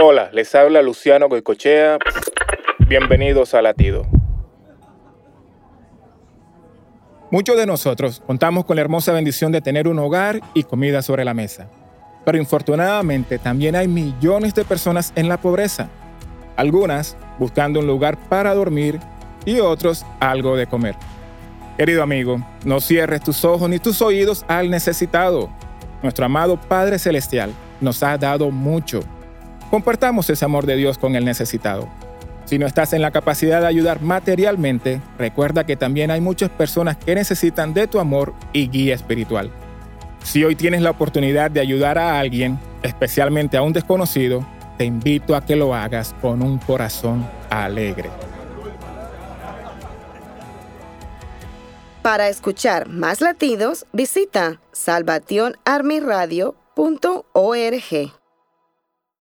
Hola, les habla Luciano Goicochea. Bienvenidos a Latido. Muchos de nosotros contamos con la hermosa bendición de tener un hogar y comida sobre la mesa. Pero infortunadamente también hay millones de personas en la pobreza. Algunas buscando un lugar para dormir y otros algo de comer. Querido amigo, no cierres tus ojos ni tus oídos al necesitado. Nuestro amado Padre Celestial nos ha dado mucho. Compartamos ese amor de Dios con el necesitado. Si no estás en la capacidad de ayudar materialmente, recuerda que también hay muchas personas que necesitan de tu amor y guía espiritual. Si hoy tienes la oportunidad de ayudar a alguien, especialmente a un desconocido, te invito a que lo hagas con un corazón alegre. Para escuchar más latidos, visita salvationarmyradio.org.